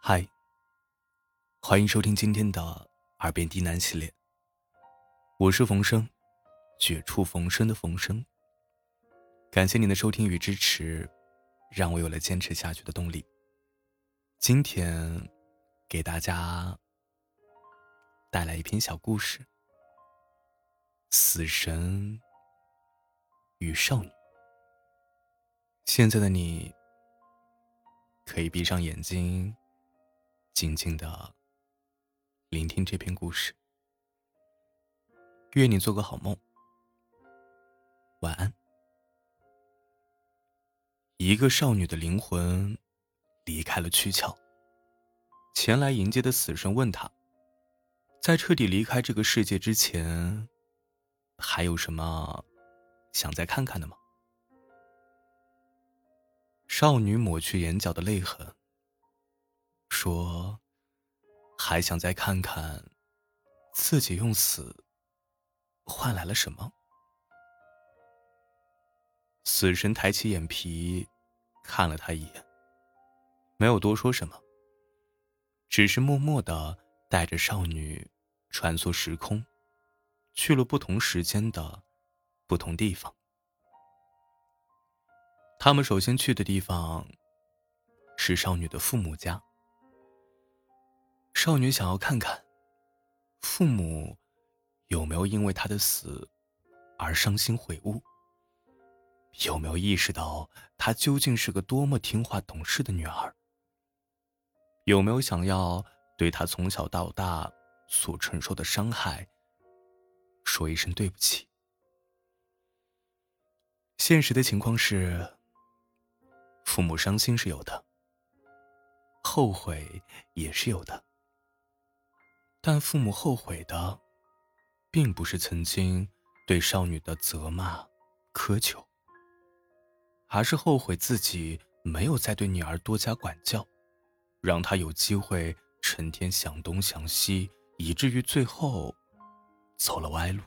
嗨，欢迎收听今天的《耳边低喃》系列。我是冯生，绝处逢生的冯生。感谢您的收听与支持，让我有了坚持下去的动力。今天给大家带来一篇小故事：死神与少女。现在的你，可以闭上眼睛。静静的聆听这篇故事，愿你做个好梦，晚安。一个少女的灵魂离开了躯壳，前来迎接的死神问她：“在彻底离开这个世界之前，还有什么想再看看的吗？”少女抹去眼角的泪痕。说：“还想再看看，自己用死换来了什么？”死神抬起眼皮，看了他一眼，没有多说什么，只是默默的带着少女穿梭时空，去了不同时间的不同地方。他们首先去的地方是少女的父母家。少女想要看看，父母有没有因为她的死而伤心悔悟，有没有意识到她究竟是个多么听话懂事的女儿，有没有想要对她从小到大所承受的伤害说一声对不起。现实的情况是，父母伤心是有的，后悔也是有的。但父母后悔的，并不是曾经对少女的责骂、苛求，而是后悔自己没有再对女儿多加管教，让她有机会成天想东想西，以至于最后走了歪路。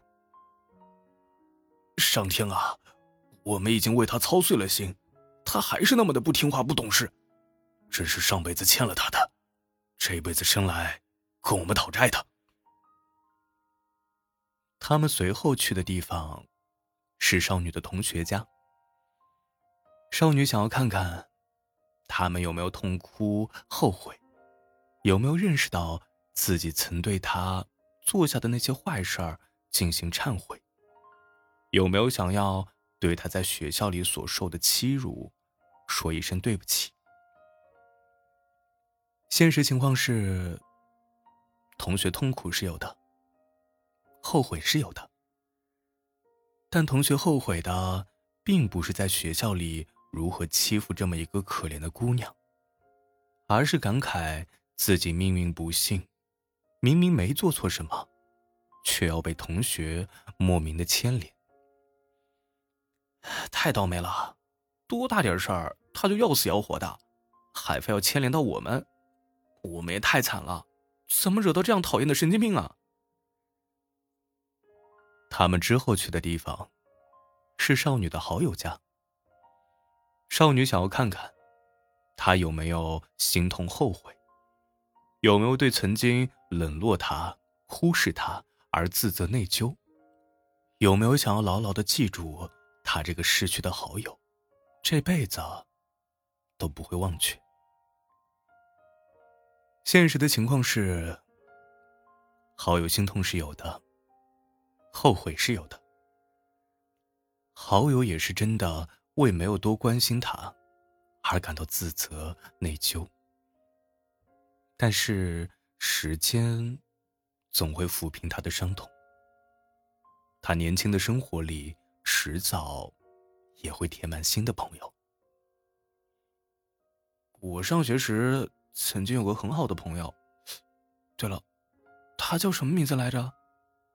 上天啊，我们已经为他操碎了心，他还是那么的不听话、不懂事，真是上辈子欠了他的，这辈子生来。跟我们讨债的。他们随后去的地方，是少女的同学家。少女想要看看，他们有没有痛哭后悔，有没有认识到自己曾对他做下的那些坏事儿进行忏悔，有没有想要对他在学校里所受的欺辱说一声对不起。现实情况是。同学痛苦是有的，后悔是有的，但同学后悔的并不是在学校里如何欺负这么一个可怜的姑娘，而是感慨自己命运不幸，明明没做错什么，却要被同学莫名的牵连，太倒霉了！多大点事儿他就要死要活的，还非要牵连到我们，我们也太惨了。怎么惹到这样讨厌的神经病啊？他们之后去的地方，是少女的好友家。少女想要看看，他有没有心痛后悔，有没有对曾经冷落他、忽视他而自责内疚，有没有想要牢牢的记住他这个逝去的好友，这辈子都不会忘却。现实的情况是，好友心痛是有的，后悔是有的。好友也是真的为没有多关心他而感到自责内疚。但是时间总会抚平他的伤痛，他年轻的生活里迟早也会填满新的朋友。我上学时。曾经有个很好的朋友，对了，他叫什么名字来着？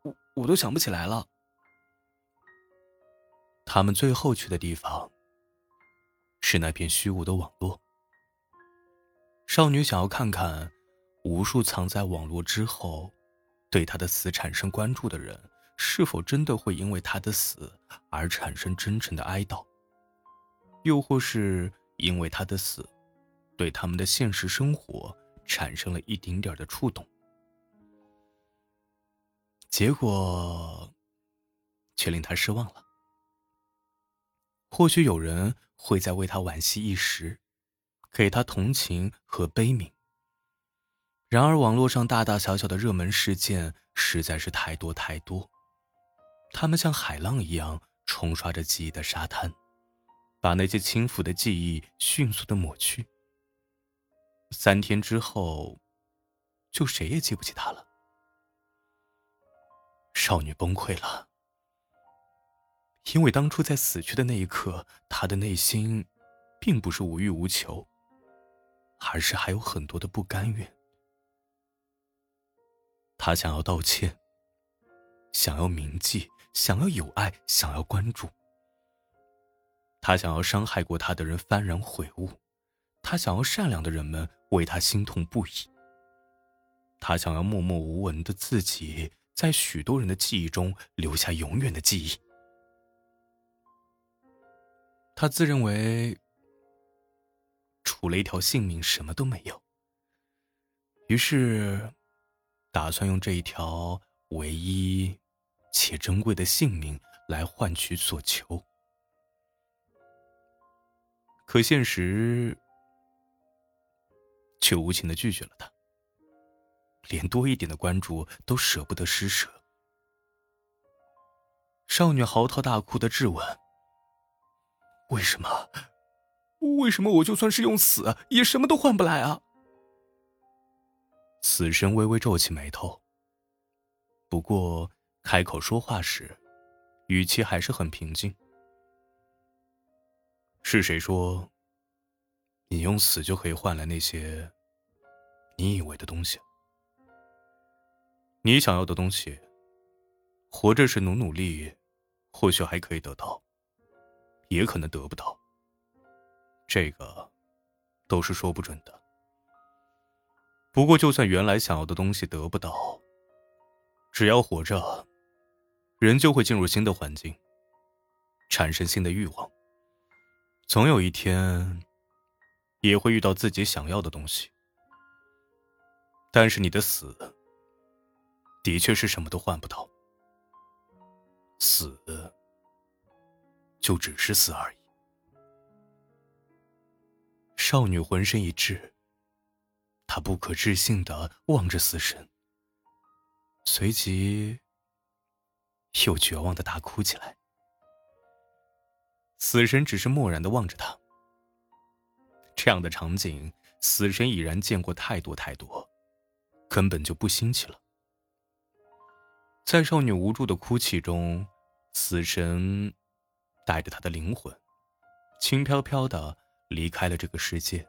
我我都想不起来了。他们最后去的地方是那片虚无的网络。少女想要看看，无数藏在网络之后，对他的死产生关注的人，是否真的会因为他的死而产生真诚的哀悼，又或是因为他的死。对他们的现实生活产生了一丁点的触动。结果，却令他失望了。或许有人会在为他惋惜一时，给他同情和悲悯。然而，网络上大大小小的热门事件实在是太多太多，他们像海浪一样冲刷着记忆的沙滩，把那些轻浮的记忆迅速的抹去。三天之后，就谁也记不起他了。少女崩溃了，因为当初在死去的那一刻，她的内心并不是无欲无求，而是还有很多的不甘愿。他想要道歉，想要铭记，想要有爱，想要关注。他想要伤害过他的人幡然悔悟，他想要善良的人们为他心痛不已。他想要默默无闻的自己，在许多人的记忆中留下永远的记忆。他自认为，除了一条性命，什么都没有。于是。打算用这一条唯一且珍贵的性命来换取所求，可现实却无情的拒绝了他，连多一点的关注都舍不得施舍。少女嚎啕大哭的质问：“为什么？为什么我就算是用死，也什么都换不来啊？”死神微微皱起眉头。不过，开口说话时，语气还是很平静。是谁说，你用死就可以换来那些你以为的东西？你想要的东西，活着时努努力，或许还可以得到，也可能得不到。这个，都是说不准的。不过，就算原来想要的东西得不到，只要活着，人就会进入新的环境，产生新的欲望。总有一天，也会遇到自己想要的东西。但是你的死，的确是什么都换不到。死，就只是死而已。少女浑身一滞。她不可置信的望着死神，随即又绝望的大哭起来。死神只是漠然的望着他。这样的场景，死神已然见过太多太多，根本就不新奇了。在少女无助的哭泣中，死神带着她的灵魂，轻飘飘的离开了这个世界。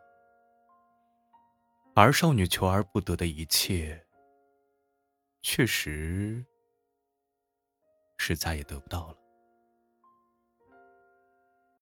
而少女求而不得的一切，确实是再也得不到了。